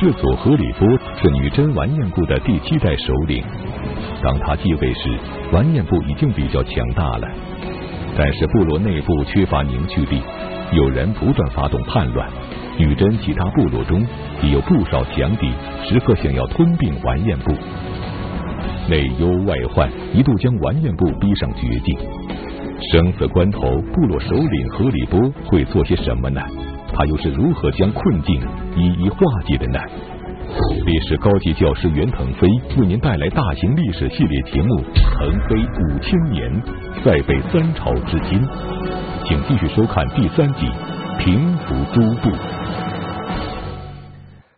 世祖何里波是女真完颜部的第七代首领。当他继位时，完颜部已经比较强大了，但是部落内部缺乏凝聚力，有人不断发动叛乱。女真其他部落中也有不少强敌，时刻想要吞并完颜部。内忧外患一度将完颜部逼上绝境。生死关头，部落首领何里波会做些什么呢？他又是如何将困境一一化解的呢？历史高级教师袁腾飞为您带来大型历史系列节目《腾飞五千年，再北三朝至今》，请继续收看第三集《平服诸部》。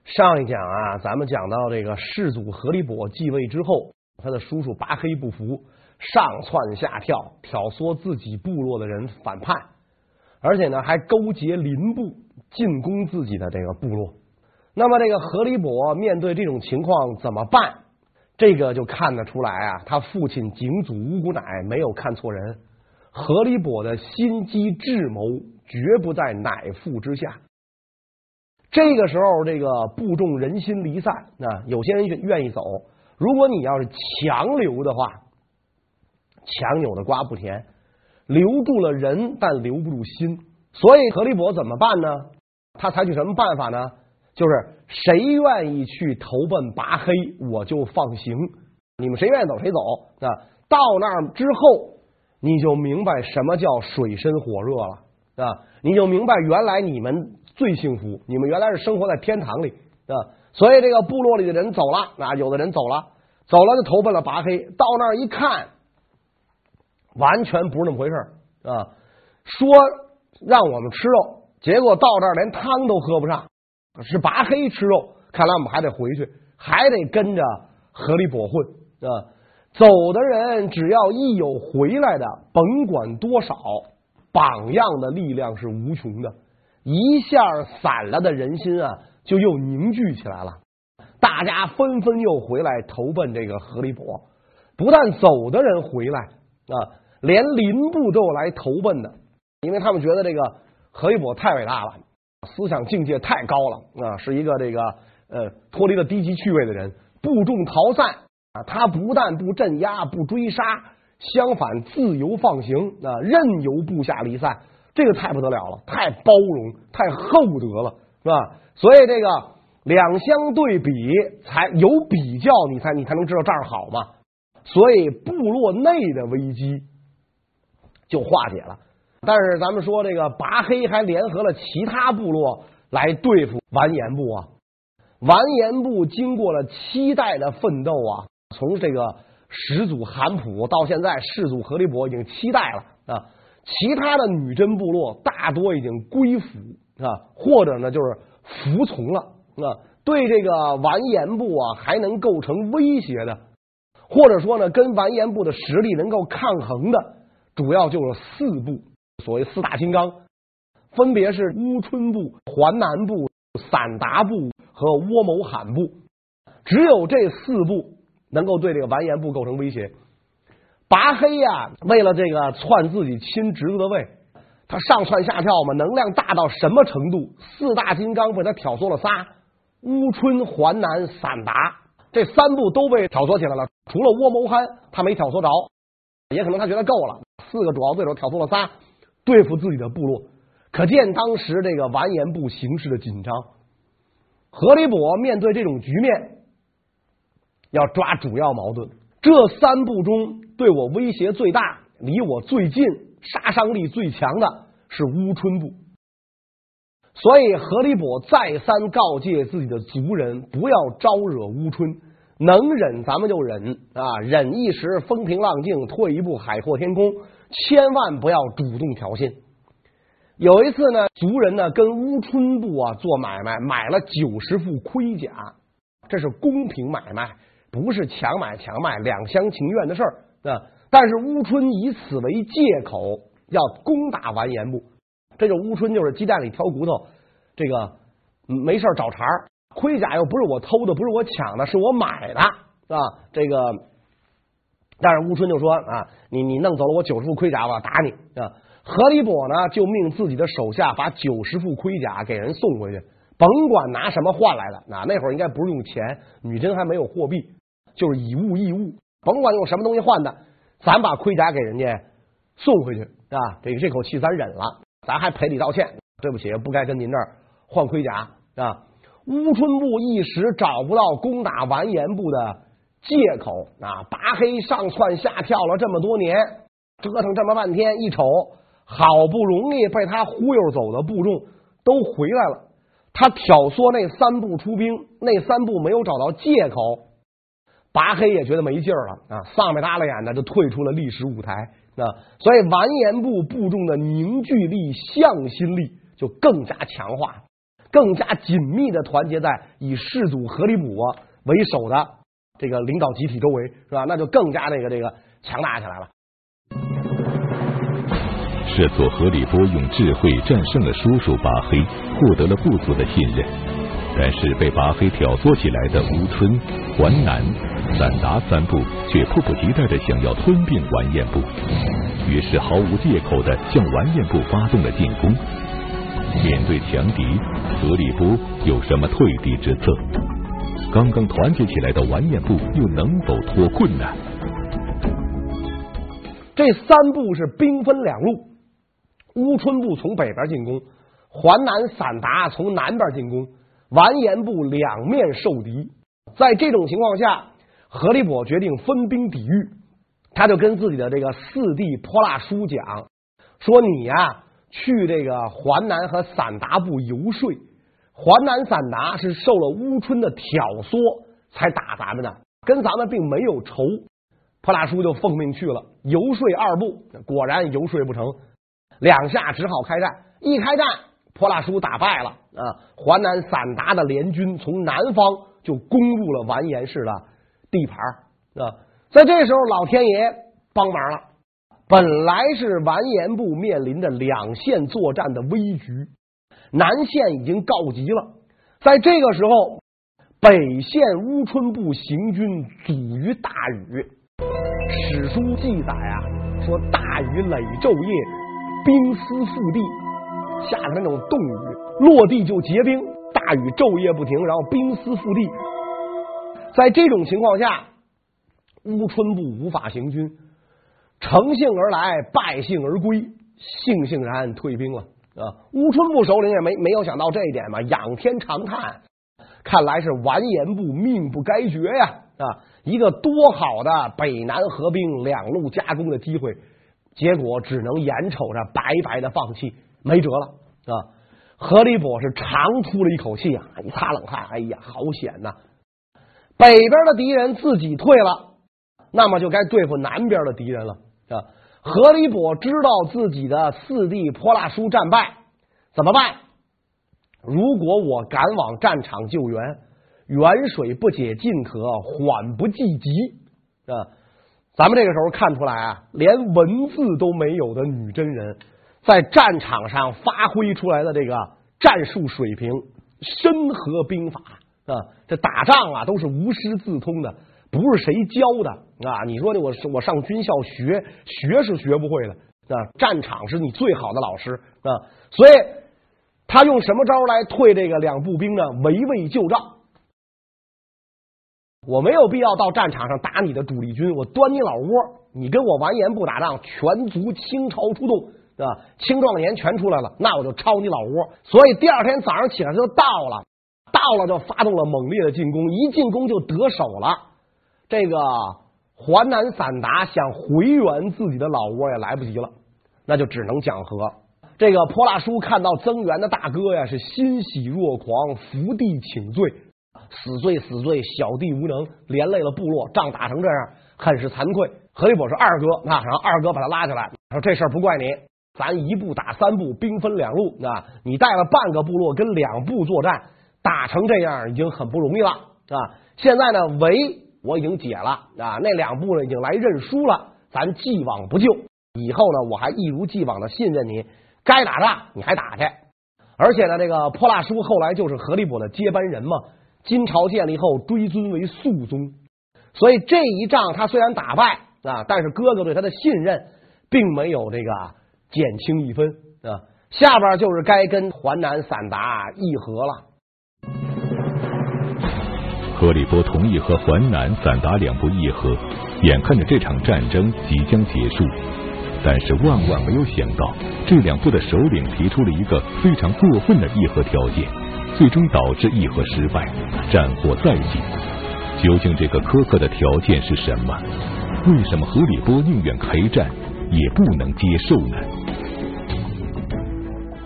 上一讲啊，咱们讲到这个世祖何里伯继位之后，他的叔叔拔黑不服，上窜下跳，挑唆自己部落的人反叛，而且呢，还勾结邻部进攻自己的这个部落。那么，这个何里伯面对这种情况怎么办？这个就看得出来啊，他父亲景祖乌骨乃没有看错人，何里伯的心机智谋绝不在乃父之下。这个时候，这个部众人心离散，那有些人愿意走。如果你要是强留的话，强扭的瓜不甜，留住了人，但留不住心。所以何里伯怎么办呢？他采取什么办法呢？就是谁愿意去投奔拔黑，我就放行。你们谁愿意走谁走。那到那儿之后，你就明白什么叫水深火热了啊！你就明白原来你们最幸福，你们原来是生活在天堂里啊！所以这个部落里的人走了，那有的人走了，走了就投奔了拔黑。到那儿一看，完全不是那么回事啊！说让我们吃肉，结果到这儿连汤都喝不上。是拔黑吃肉，看来我们还得回去，还得跟着何里伯混啊！走的人只要一有回来的，甭管多少，榜样的力量是无穷的，一下散了的人心啊，就又凝聚起来了。大家纷纷又回来投奔这个何里伯，不但走的人回来啊，连邻部都有来投奔的，因为他们觉得这个何里伯太伟大了。思想境界太高了啊，是一个这个呃脱离了低级趣味的人。部众逃散啊，他不但不镇压、不追杀，相反自由放行啊，任由部下离散，这个太不得了了，太包容、太厚德了，是吧？所以这个两相对比，才有比较，你才你才能知道这儿好嘛。所以部落内的危机就化解了。但是咱们说这个拔黑还联合了其他部落来对付完颜部啊，完颜部经过了七代的奋斗啊，从这个始祖韩普到现在世祖何立伯已经七代了啊，其他的女真部落大多已经归附啊，或者呢就是服从了啊，对这个完颜部啊还能构成威胁的，或者说呢跟完颜部的实力能够抗衡的，主要就是四部。所谓四大金刚，分别是乌春部、环南部、散达部和窝谋罕部。只有这四部能够对这个完颜部构成威胁。拔黑呀，为了这个篡自己亲侄子的位，他上窜下跳嘛，能量大到什么程度？四大金刚被他挑唆了仨：乌春、环南、散达，这三部都被挑唆起来了。除了窝谋罕，他没挑唆着，也可能他觉得够了。四个主要对手挑唆了仨。对付自己的部落，可见当时这个完颜部形势的紧张。何里伯面对这种局面，要抓主要矛盾。这三部中，对我威胁最大、离我最近、杀伤力最强的是乌春部。所以何里伯再三告诫自己的族人，不要招惹乌春，能忍咱们就忍啊，忍一时风平浪静，退一步海阔天空。千万不要主动挑衅。有一次呢，族人呢跟乌春部啊做买卖，买了九十副盔甲，这是公平买卖，不是强买强卖，两厢情愿的事儿啊。但是乌春以此为借口要攻打完颜部，这就乌春就是鸡蛋里挑骨头，这个没事找茬儿。盔甲又不是我偷的，不是我抢的，是我买的啊，这个。但是乌春就说啊，你你弄走了我九十副盔甲，我要打你啊！何里伯呢，就命自己的手下把九十副盔甲给人送回去，甭管拿什么换来的，那那会儿应该不是用钱，女真还没有货币，就是以物易物，甭管用什么东西换的，咱把盔甲给人家送回去啊，这这口气咱忍了，咱还赔礼道歉，对不起，不该跟您这儿换盔甲啊。乌春部一时找不到攻打完颜部的借口啊，拔黑上窜下跳了这么多年，折腾这么半天，一瞅，好不容易被他忽悠走的部众都回来了，他挑唆那三部出兵，那三部没有找到借口，拔黑也觉得没劲儿了啊，丧眉耷拉眼的就退出了历史舞台啊，所以完颜部部众的凝聚力、向心力就更加强化。更加紧密的团结在以世祖何里卜为首的这个领导集体周围，是吧？那就更加这个这个强大起来了。世祖何里波用智慧战胜了叔叔拔黑，获得了部族的信任。但是被拔黑挑唆起来的乌春、环南、散达三部却迫不及待的想要吞并完颜部，于是毫无借口的向完颜部发动了进攻。面对强敌，何里波有什么退避之策？刚刚团结起来的完颜部又能否脱困呢？这三部是兵分两路，乌春部从北边进攻，淮南散达从南边进攻，完颜部两面受敌。在这种情况下，何里波决定分兵抵御，他就跟自己的这个四弟泼辣叔讲说：“你呀、”去这个淮南和散达部游说，淮南散达是受了乌春的挑唆才打咱们的，跟咱们并没有仇。泼辣叔就奉命去了游说二部，果然游说不成，两下只好开战。一开战，泼辣叔打败了啊！淮南散达的联军从南方就攻入了完颜氏的地盘啊！在这时候，老天爷帮忙了。本来是完颜部面临着两线作战的危局，南线已经告急了。在这个时候，北线乌春部行军阻于大雨。史书记载啊，说大雨累昼夜，冰丝覆地，下的那种冻雨，落地就结冰。大雨昼夜不停，然后冰丝覆地。在这种情况下，乌春部无法行军。乘兴而来，败兴而归，悻悻然退兵了啊！乌春部首领也没没有想到这一点嘛，仰天长叹，看来是完颜部命不该绝呀！啊，一个多好的北南合兵、两路夹攻的机会，结果只能眼瞅着白白的放弃，没辙了啊！何里伯是长出了一口气啊，一擦冷汗，哎呀，好险呐！北边的敌人自己退了，那么就该对付南边的敌人了。啊，何里伯知道自己的四弟泼辣叔战败，怎么办？如果我赶往战场救援，远水不解近渴，缓不济急啊！咱们这个时候看出来啊，连文字都没有的女真人，在战场上发挥出来的这个战术水平，深合兵法啊！这打仗啊，都是无师自通的。不是谁教的啊？你说的我我上军校学学是学不会的啊！战场是你最好的老师啊！所以他用什么招来退这个两步兵呢？围魏救赵。我没有必要到战场上打你的主力军，我端你老窝。你跟我完颜部打仗，全族倾巢出动啊！青壮年全出来了，那我就抄你老窝。所以第二天早上起来就到了，到了就发动了猛烈的进攻，一进攻就得手了。这个淮南散达想回援自己的老窝也来不及了，那就只能讲和。这个泼辣叔看到增援的大哥呀，是欣喜若狂，伏地请罪，死罪死罪，小弟无能，连累了部落，仗打成这样，很是惭愧。何里伯说：“二哥，那然后二哥把他拉起来，说这事儿不怪你，咱一步打三步，兵分两路，啊，你带了半个部落跟两部作战，打成这样已经很不容易了啊。现在呢，围。”我已经解了啊，那两部呢已经来认输了，咱既往不咎。以后呢，我还一如既往的信任你，该打仗你还打去。而且呢，这个泼辣叔后来就是何里伯的接班人嘛，金朝建立后追尊为肃宗，所以这一仗他虽然打败啊，但是哥哥对他的信任并没有这个减轻一分啊。下边就是该跟淮南散达议和了。何立波同意和淮南、散达两部议和，眼看着这场战争即将结束，但是万万没有想到，这两部的首领提出了一个非常过分的议和条件，最终导致议和失败，战祸再起。究竟这个苛刻的条件是什么？为什么何立波宁愿开战也不能接受呢？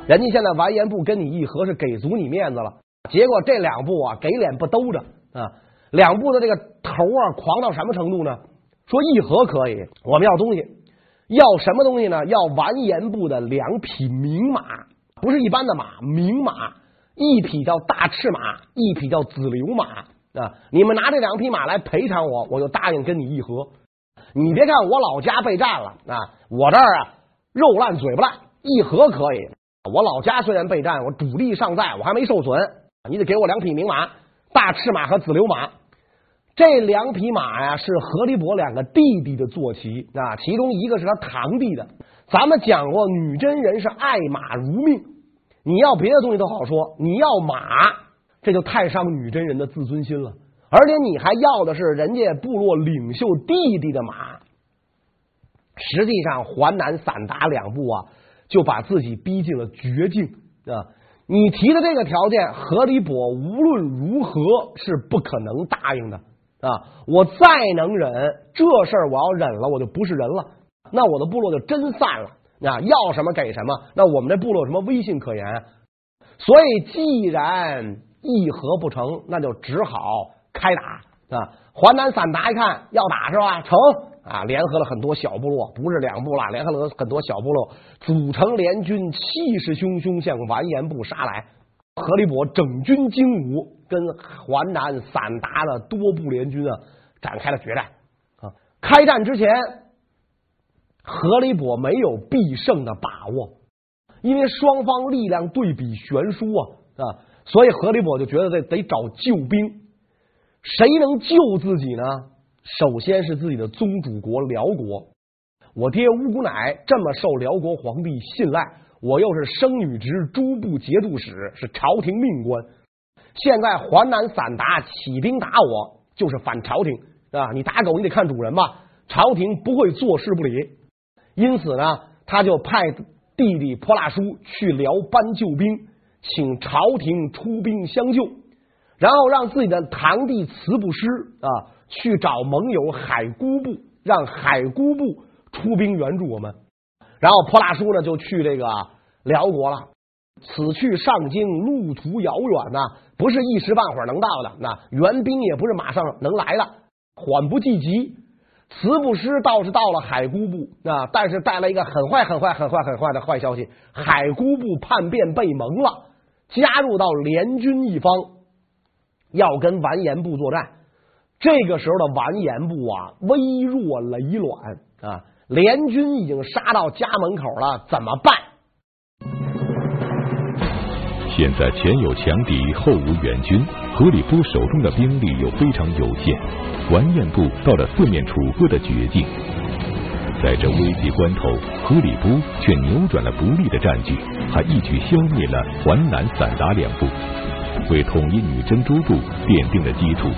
人家现在完颜部跟你议和是给足你面子了，结果这两部啊给脸不兜着啊，两部的这个头啊狂到什么程度呢？说议和可以，我们要东西，要什么东西呢？要完颜部的两匹名马，不是一般的马，名马，一匹叫大赤马，一匹叫子流马啊。你们拿这两匹马来赔偿我，我就答应跟你议和。你别看我老家备战了啊，我这儿啊肉烂嘴不烂，议和可以。我老家虽然备战，我主力尚在，我还没受损。你得给我两匹名马，大赤马和紫流马。这两匹马呀，是何立伯两个弟弟的坐骑啊，其中一个是他堂弟的。咱们讲过，女真人是爱马如命。你要别的东西都好说，你要马，这就太伤女真人的自尊心了。而且你还要的是人家部落领袖弟弟的马。实际上，淮南、散达两部啊。就把自己逼进了绝境啊！你提的这个条件，何立伯无论如何是不可能答应的啊！我再能忍，这事儿我要忍了，我就不是人了，那我的部落就真散了啊！要什么给什么，那我们这部落有什么威信可言？所以，既然议和不成，那就只好开打啊！淮南散达一看要打是吧？成。啊，联合了很多小部落，不是两部了，联合了很多小部落，组成联军，气势汹汹向完颜部杀来。何立伯整军精武，跟淮南散达的多部联军啊展开了决战。啊，开战之前，何立伯没有必胜的把握，因为双方力量对比悬殊啊啊，所以何立伯就觉得得得找救兵，谁能救自己呢？首先是自己的宗主国辽国，我爹乌骨乃这么受辽国皇帝信赖，我又是生女直诸部节度使，是朝廷命官。现在淮南散达起兵打我，就是反朝廷啊！你打狗，你得看主人吧。朝廷不会坐视不理，因此呢，他就派弟弟泼辣叔去辽搬救兵，请朝廷出兵相救，然后让自己的堂弟慈布施啊。去找盟友海姑部，让海姑部出兵援助我们。然后泼辣叔呢就去这个辽国了。此去上京，路途遥远呐、不是一时半会儿能到的。那援兵也不是马上能来的，缓不济急。慈布师倒是到了海姑部啊，但是带来一个很坏、很坏、很坏、很坏的坏消息：海姑部叛变被蒙了，加入到联军一方，要跟完颜部作战。这个时候的完颜部啊，危若累卵啊！联军已经杀到家门口了，怎么办？现在前有强敌，后无援军，何里波手中的兵力又非常有限，完颜部到了四面楚歌的绝境。在这危急关头，何里波却扭转了不利的战局，还一举消灭了淮南、散达两部，为统一女真诸部奠定了基础。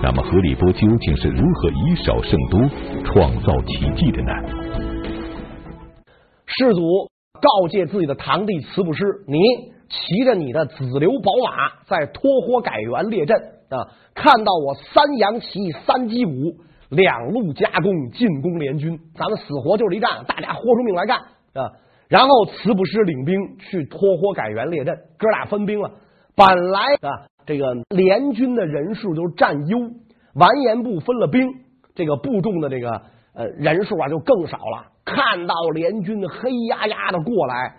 那么何立波究竟是如何以少胜多，创造奇迹的呢？世祖告诫自己的堂弟慈布师：“你骑着你的子流宝马，在托霍改元列阵啊！看到我三扬旗三击鼓，两路夹攻进攻联军，咱们死活就是一战，大家豁出命来干啊！”然后慈布师领兵去托霍改元列阵，哥俩分兵了。本来啊。这个联军的人数就占优，完颜部分了兵，这个部众的这个呃人数啊就更少了。看到联军黑压压的过来，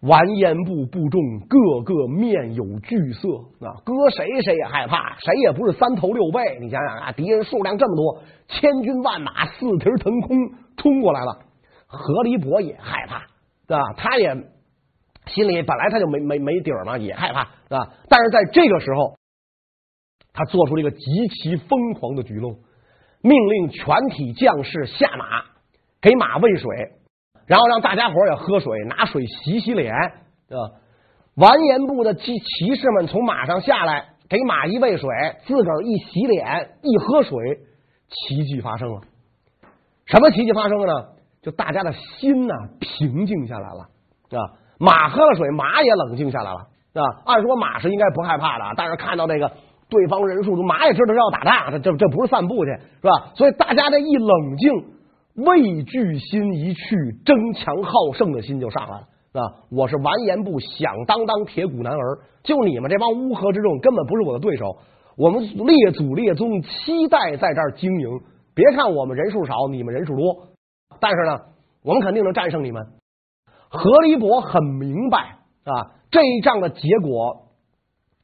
完颜部部众个个面有惧色啊，搁谁谁也害怕，谁也不是三头六臂。你想想啊，敌人数量这么多，千军万马四蹄腾空冲过来了，何离伯也害怕，对吧？他也。心里本来他就没没没底儿嘛，也害怕啊。但是在这个时候，他做出了一个极其疯狂的举动，命令全体将士下马，给马喂水，然后让大家伙也喝水，拿水洗洗脸，啊。完颜部的骑骑士们从马上下来，给马一喂水，自个儿一洗脸一喝水，奇迹发生了。什么奇迹发生了呢？就大家的心呢平静下来了啊！马喝了水，马也冷静下来了啊！按说马是应该不害怕的，但是看到那个对方人数，马也知道是要打仗，这这这不是散步去是吧？所以大家这一冷静，畏惧心一去，争强好胜的心就上来了。啊！我是完颜部响当当铁骨男儿，就你们这帮乌合之众根本不是我的对手。我们列祖列宗期待在这儿经营，别看我们人数少，你们人数多，但是呢，我们肯定能战胜你们。何离伯很明白啊，这一仗的结果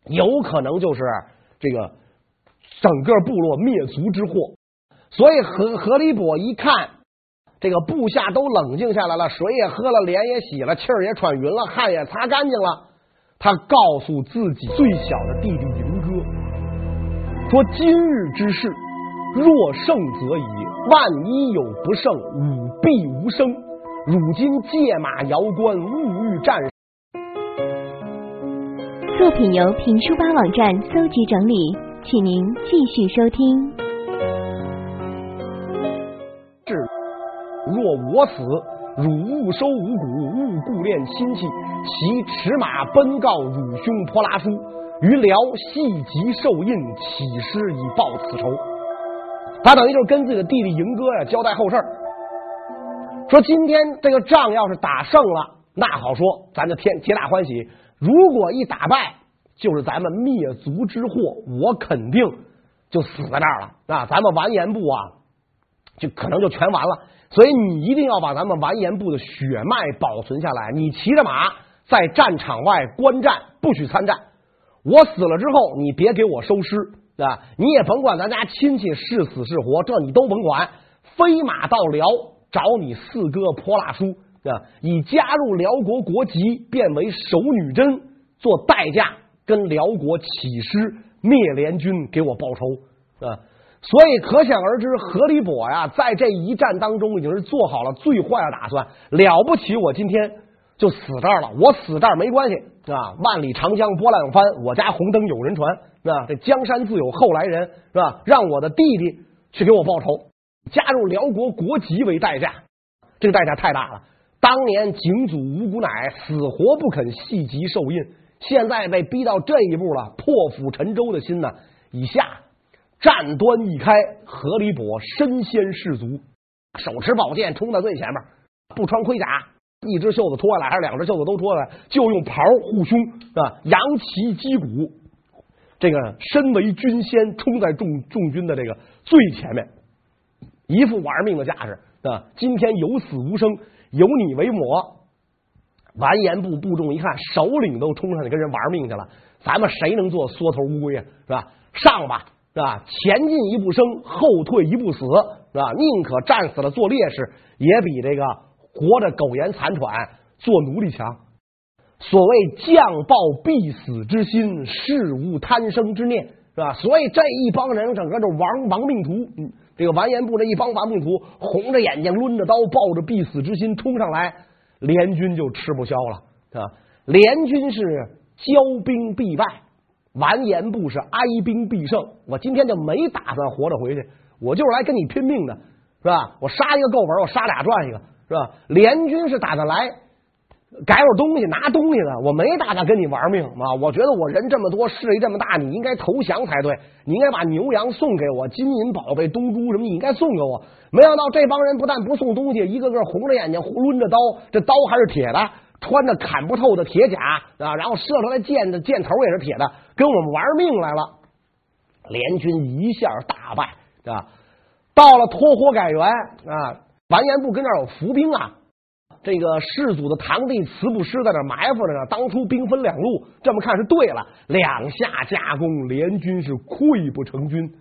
有可能就是这个整个部落灭族之祸，所以何何离伯一看。这个部下都冷静下来了，水也喝了，脸也洗了，气儿也喘匀了，汗也擦干净了。他告诉自己最小的弟弟迎哥说：“今日之事，若胜则已，万一有不胜，吾必无生。如今借马摇关，勿欲战。”作品由评书吧网站搜集整理，请您继续收听。至若我死，汝勿收五谷，勿顾恋亲戚，骑驰马奔告汝兄泼拉书，于辽系疾受印，起师以报此仇。他等于就是跟自己的弟弟赢哥呀交代后事儿，说今天这个仗要是打胜了，那好说，咱就天皆大欢喜；如果一打败，就是咱们灭族之祸，我肯定就死在这儿了啊！咱们完颜部啊，就可能就全完了。所以你一定要把咱们完颜部的血脉保存下来。你骑着马在战场外观战，不许参战。我死了之后，你别给我收尸，对吧？你也甭管咱家亲戚是死是活，这你都甭管。飞马到辽找你四哥泼辣叔啊？以加入辽国国籍，变为守女真做代价，跟辽国起师灭联军，给我报仇，啊。所以可想而知，何离伯呀，在这一战当中已经是做好了最坏的打算。了不起，我今天就死这儿了，我死这儿没关系啊！万里长江波浪翻，我家红灯有人传，是吧？这江山自有后来人，是吧？让我的弟弟去给我报仇，加入辽国国籍为代价，这个代价太大了。当年景祖吴股乃死活不肯系疾受印，现在被逼到这一步了，破釜沉舟的心呢，以下。战端一开，何离伯身先士卒，手持宝剑冲在最前面，不穿盔甲，一只袖子脱下来还是两只袖子都脱下来，就用袍护胸啊，扬旗击鼓，这个身为军先，冲在众众军的这个最前面，一副玩命的架势啊！今天有死无生，有你为抹。完颜部部众一看，首领都冲上去跟人玩命去了，咱们谁能做缩头乌龟啊？是吧？上吧！是吧？前进一步生，后退一步死，是吧？宁可战死了做烈士，也比这个活着苟延残喘做奴隶强。所谓将报必死之心，事无贪生之念，是吧？所以这一帮人整个就亡亡命徒，嗯，这个完颜部这一帮亡命徒，红着眼睛，抡着刀，抱着必死之心冲上来，联军就吃不消了，是吧？联军是骄兵必败。完颜部是哀兵必胜，我今天就没打算活着回去，我就是来跟你拼命的，是吧？我杀一个够本，我杀俩赚一个，是吧？联军是打算来改我东西、拿东西的，我没打算跟你玩命啊！我觉得我人这么多，势力这么大，你应该投降才对，你应该把牛羊送给我，金银宝贝、东珠什么，你应该送给我。没想到这帮人不但不送东西，一个个红着眼睛，抡着刀，这刀还是铁的。穿着砍不透的铁甲啊，然后射出来箭的箭头也是铁的，跟我们玩命来了。联军一下大败啊！到了托火改元啊，完颜部跟那有伏兵啊。这个世祖的堂弟慈不师在这埋伏着呢。当初兵分两路，这么看是对了。两下夹攻，联军是溃不成军，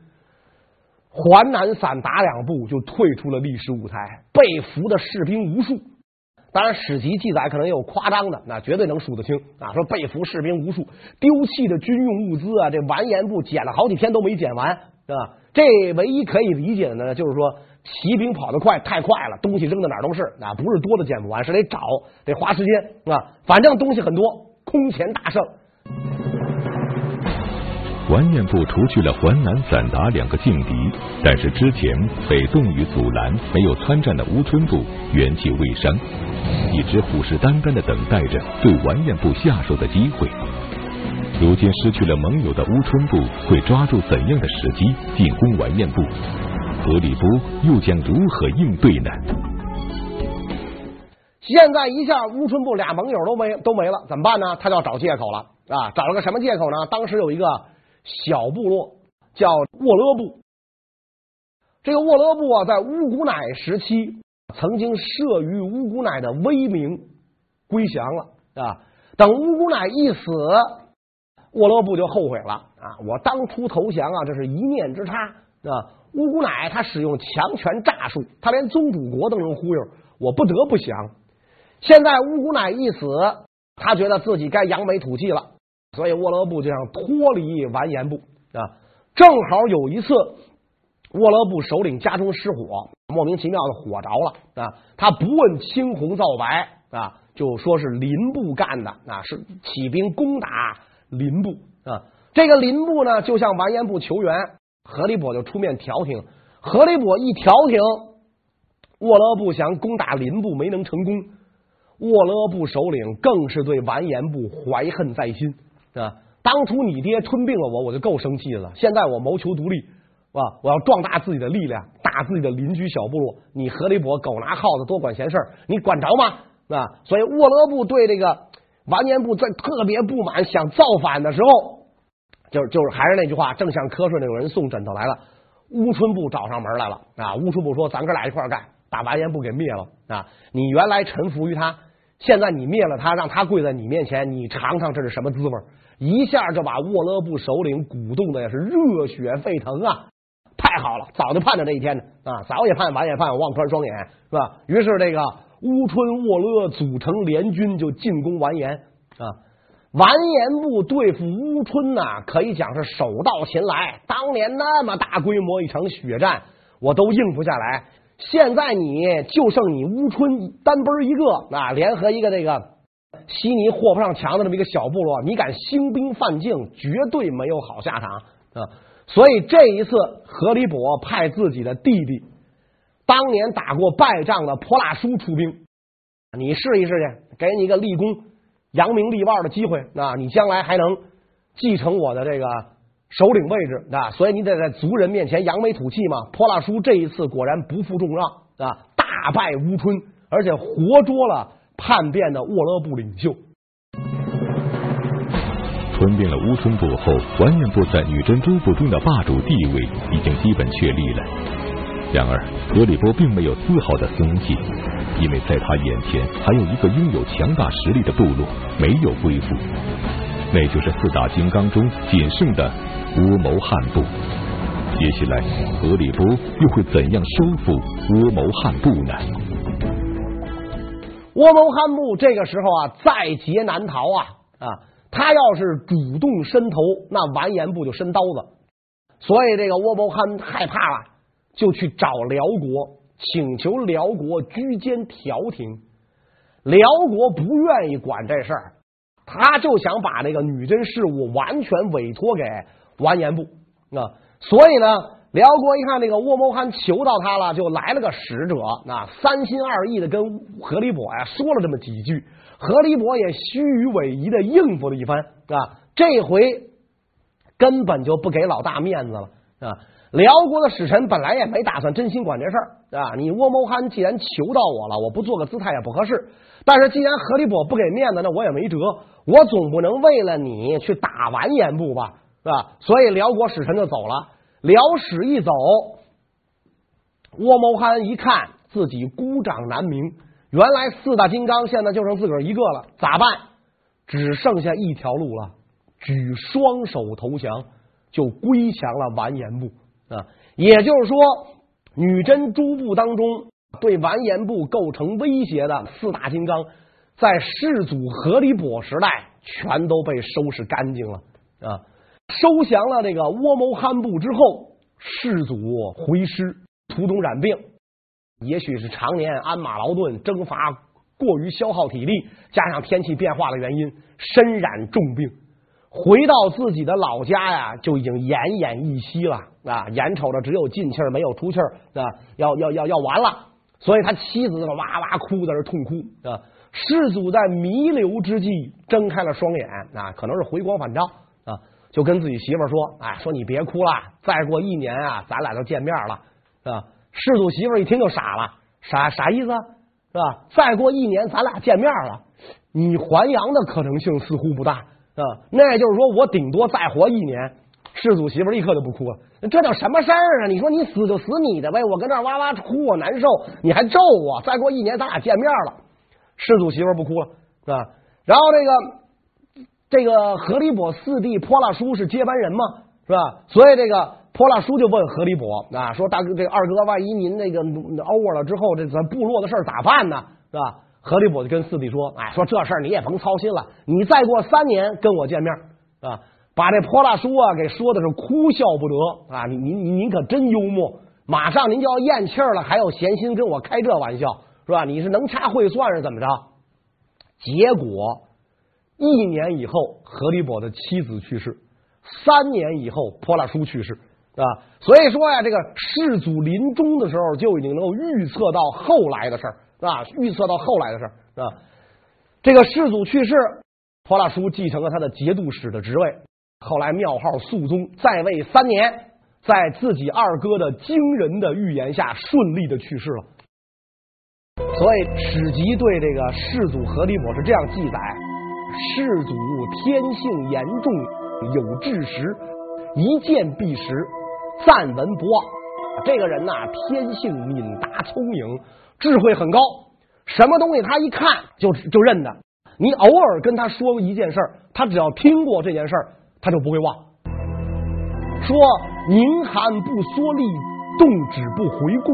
环南散打两步就退出了历史舞台，被俘的士兵无数。当然，史籍记载可能也有夸张的，那绝对能数得清啊！说被俘士兵无数，丢弃的军用物资啊，这完颜部捡了好几天都没捡完，是吧？这唯一可以理解的呢，就是说骑兵跑得快，太快了，东西扔到哪儿都是，啊，不是多的捡不完，是得找，得花时间啊。反正东西很多，空前大胜。完颜部除去了淮南、散达两个劲敌，但是之前被冻于阻拦、没有参战的乌春部元气未伤，一直虎视眈眈的等待着对完颜部下手的机会。如今失去了盟友的乌春部会抓住怎样的时机进攻完颜部？格里波又将如何应对呢？现在一下乌春部俩盟友都没都没了，怎么办呢？他就要找借口了啊！找了个什么借口呢？当时有一个小部落叫沃勒部，这个沃勒部啊，在乌古乃时期曾经慑于乌古乃的威名归降了啊！等乌古乃一死，沃勒部就后悔了啊！我当初投降啊，这是一念之差啊！乌古乃他使用强权诈术，他连宗主国都能忽悠，我不得不降。现在乌古乃一死，他觉得自己该扬眉吐气了，所以沃勒部就想脱离完颜部啊。正好有一次，沃勒部首领家中失火，莫名其妙的火着了啊。他不问青红皂白啊，就说是林部干的啊，是起兵攻打林部啊。这个林部呢，就向完颜部求援，何立跛就出面调停。何立跛一调停，沃勒部想攻打林部没能成功。沃勒部首领更是对完颜部怀恨在心啊！当初你爹吞并了我，我就够生气了。现在我谋求独立，啊，我要壮大自己的力量，打自己的邻居小部落。你何立跛狗拿耗子多管闲事，你管着吗？啊！所以沃勒部对这个完颜部在特别不满，想造反的时候，就是就是还是那句话，正像瞌睡那种人送枕头来了。乌春部找上门来了啊！乌春部说：“咱哥俩一块干，把完颜部给灭了啊！你原来臣服于他。”现在你灭了他，让他跪在你面前，你尝尝这是什么滋味？一下就把沃勒部首领鼓动的也是热血沸腾啊！太好了，早就盼着这一天呢啊！早也盼，晚也盼，望穿双眼是吧？于是这个乌春沃勒组成联军就进攻完颜啊！完颜部对付乌春呐、可以讲是手到擒来。当年那么大规模一场血战，我都应付下来。现在你就剩你乌春单奔一个啊，联合一个这个稀泥和不上墙的这么一个小部落，你敢兴兵犯境，绝对没有好下场啊！所以这一次，何立跛派自己的弟弟，当年打过败仗的泼辣叔出兵，你试一试去，给你一个立功、扬名立万的机会啊！你将来还能继承我的这个。首领位置啊，所以你得在族人面前扬眉吐气嘛。泼辣叔这一次果然不负众望啊，大败乌春，而且活捉了叛变的沃勒部领袖。吞并了乌春部后，完颜部在女真诸部中的霸主地位已经基本确立了。然而，格里波并没有丝毫的松懈，因为在他眼前还有一个拥有强大实力的部落没有归附，那就是四大金刚中仅剩的。乌谋汉部，接下来格里波又会怎样收复乌谋汉部呢？乌谋汉部这个时候啊，在劫难逃啊啊！他要是主动伸头，那完颜部就伸刀子。所以这个倭谋汉害怕了，就去找辽国，请求辽国居间调停。辽国不愿意管这事儿，他就想把这个女真事务完全委托给。完颜部啊，所以呢，辽国一看这个倭谋汗求到他了，就来了个使者那，三心二意的跟何立伯呀说了这么几句，何立伯也虚与委蛇的应付了一番啊，这回根本就不给老大面子了啊。辽国的使臣本来也没打算真心管这事儿啊，你倭谋汗既然求到我了，我不做个姿态也不合适。但是既然何立跛不给面子，那我也没辙，我总不能为了你去打完颜部吧。是吧？所以辽国使臣就走了。辽使一走，倭谋汗一看自己孤掌难鸣，原来四大金刚现在就剩自个儿一个了，咋办？只剩下一条路了，举双手投降，就归降了完颜部啊。也就是说，女真诸部当中对完颜部构成威胁的四大金刚，在世祖何立跛时代全都被收拾干净了啊。收降了这个倭谋汗部之后，世祖回师，途中染病，也许是常年鞍马劳顿，征伐过于消耗体力，加上天气变化的原因，身染重病。回到自己的老家呀，就已经奄奄一息了啊！眼瞅着只有进气儿没有出气儿啊，要要要要完了，所以他妻子哇哇哭，在那痛哭啊！世祖在弥留之际睁开了双眼啊，可能是回光返照啊，就跟自己媳妇说：“哎，说你别哭了，再过一年啊，咱俩就见面了啊！”世祖媳妇一听就傻了，啥啥意思是吧？再过一年咱俩见面了，你还阳的可能性似乎不大。啊，那也就是说我顶多再活一年，世祖媳妇立刻就不哭了。这叫什么事儿啊？你说你死就死你的呗，我跟这哇哇哭，我难受，你还咒我。再过一年咱俩见面了，世祖媳妇不哭了，是吧？然后这个这个和李跛四弟泼辣叔是接班人嘛，是吧？所以这个泼辣叔就问和李跛啊，说大哥，这二哥，万一您那个 over 了之后，这咱部落的事咋办呢？是吧？和李跛就跟四弟说：“哎，说这事儿你也甭操心了，你再过三年跟我见面啊，把这泼辣叔啊给说的是哭笑不得啊！您您您可真幽默，马上您就要咽气儿了，还有闲心跟我开这玩笑是吧？你是能掐会算是怎么着？结果一年以后，何立伯的妻子去世，三年以后，泼辣叔去世啊。所以说呀，这个世祖临终的时候就已经能够预测到后来的事儿。”啊，预测到后来的事儿啊。这个世祖去世，泼辣叔继承了他的节度使的职位。后来庙号肃宗，在位三年，在自己二哥的惊人的预言下，顺利的去世了。所以史籍对这个世祖和李跛是这样记载：世祖天性严重，有志识，一见必识，赞闻不忘。这个人呐、天性敏达聪颖。智慧很高，什么东西他一看就就认得。你偶尔跟他说一件事儿，他只要听过这件事儿，他就不会忘。说宁寒不缩力，动止不回顾，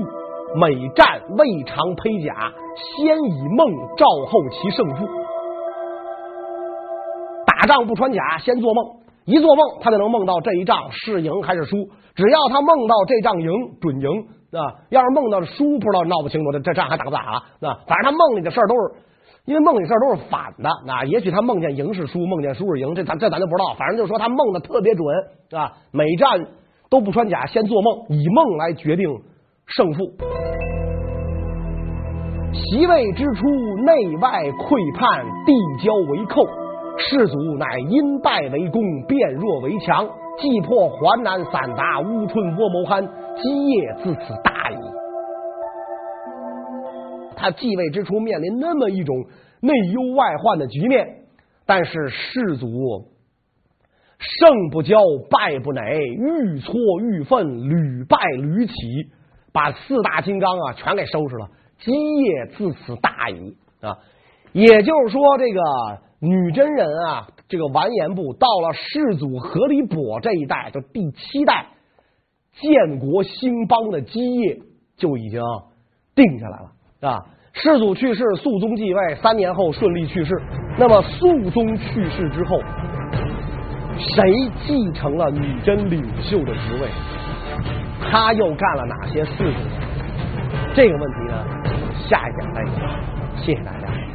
每战未尝披甲，先以梦兆后其胜负。打仗不穿甲，先做梦，一做梦他就能梦到这一仗是赢还是输。只要他梦到这仗赢，准赢。啊，要是梦到输，不知道闹不清楚，这这仗还打不打了？啊，反正他梦里的事儿都是，因为梦里事都是反的。那也许他梦见赢是输，梦见输是赢，这咱这咱就不知道。反正就是说他梦的特别准啊，每战都不穿甲，先做梦，以梦来决定胜负。席位之初，内外溃叛，地交为寇，世祖乃因败为攻，变弱为强。既破淮南散达乌春窝谋酣，基业自此大矣。他继位之初面临那么一种内忧外患的局面，但是世祖胜不骄，败不馁，愈挫愈奋，屡败屡起，把四大金刚啊全给收拾了，基业自此大矣啊！也就是说，这个女真人啊。这个完颜部到了世祖和李跛这一代，就第七代建国兴邦的基业就已经定下来了啊！世祖去世，肃宗继位，三年后顺利去世。那么肃宗去世之后，谁继承了女真领袖的职位？他又干了哪些事情？这个问题呢？下一讲再讲。谢谢大家。